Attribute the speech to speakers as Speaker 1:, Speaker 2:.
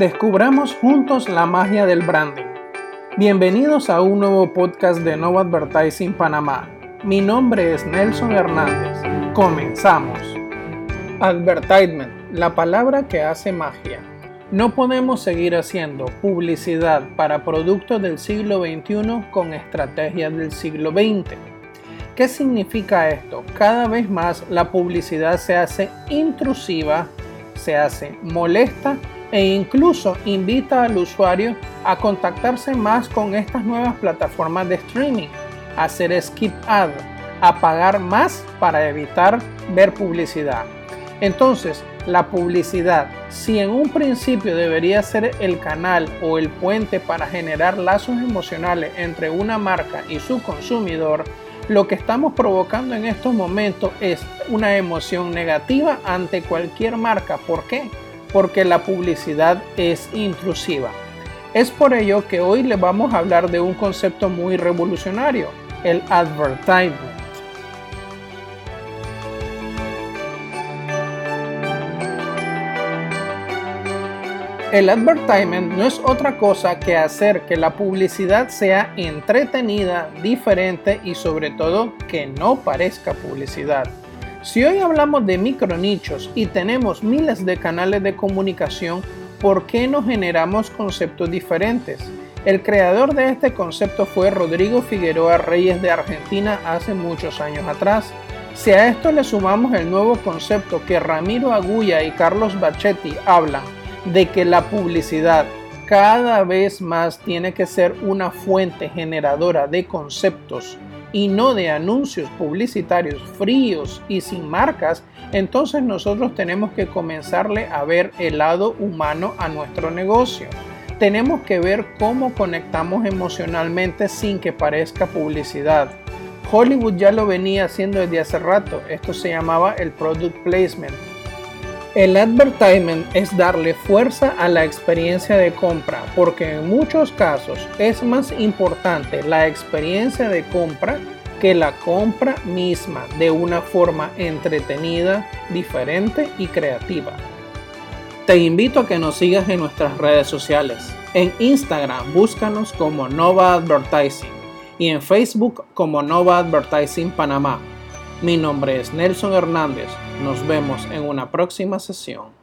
Speaker 1: Descubramos juntos la magia del branding. Bienvenidos a un nuevo podcast de Nova Advertising Panamá. Mi nombre es Nelson Hernández. Comenzamos. Advertisement, la palabra que hace magia. No podemos seguir haciendo publicidad para productos del siglo XXI con estrategias del siglo XX. ¿Qué significa esto? Cada vez más la publicidad se hace intrusiva, se hace molesta e incluso invita al usuario a contactarse más con estas nuevas plataformas de streaming, hacer skip ad, a pagar más para evitar ver publicidad. Entonces, la publicidad, si en un principio debería ser el canal o el puente para generar lazos emocionales entre una marca y su consumidor, lo que estamos provocando en estos momentos es una emoción negativa ante cualquier marca. ¿Por qué? Porque la publicidad es intrusiva. Es por ello que hoy le vamos a hablar de un concepto muy revolucionario, el advertisement. El advertisement no es otra cosa que hacer que la publicidad sea entretenida, diferente y sobre todo que no parezca publicidad. Si hoy hablamos de micronichos y tenemos miles de canales de comunicación, ¿por qué no generamos conceptos diferentes? El creador de este concepto fue Rodrigo Figueroa Reyes de Argentina hace muchos años atrás. Si a esto le sumamos el nuevo concepto que Ramiro Agulla y Carlos Bachetti hablan de que la publicidad cada vez más tiene que ser una fuente generadora de conceptos y no de anuncios publicitarios fríos y sin marcas, entonces nosotros tenemos que comenzarle a ver el lado humano a nuestro negocio. Tenemos que ver cómo conectamos emocionalmente sin que parezca publicidad. Hollywood ya lo venía haciendo desde hace rato, esto se llamaba el product placement el advertisement es darle fuerza a la experiencia de compra porque en muchos casos es más importante la experiencia de compra que la compra misma de una forma entretenida, diferente y creativa. Te invito a que nos sigas en nuestras redes sociales. En Instagram búscanos como Nova Advertising y en Facebook como Nova Advertising Panamá. Mi nombre es Nelson Hernández. Nos vemos en una próxima sesión.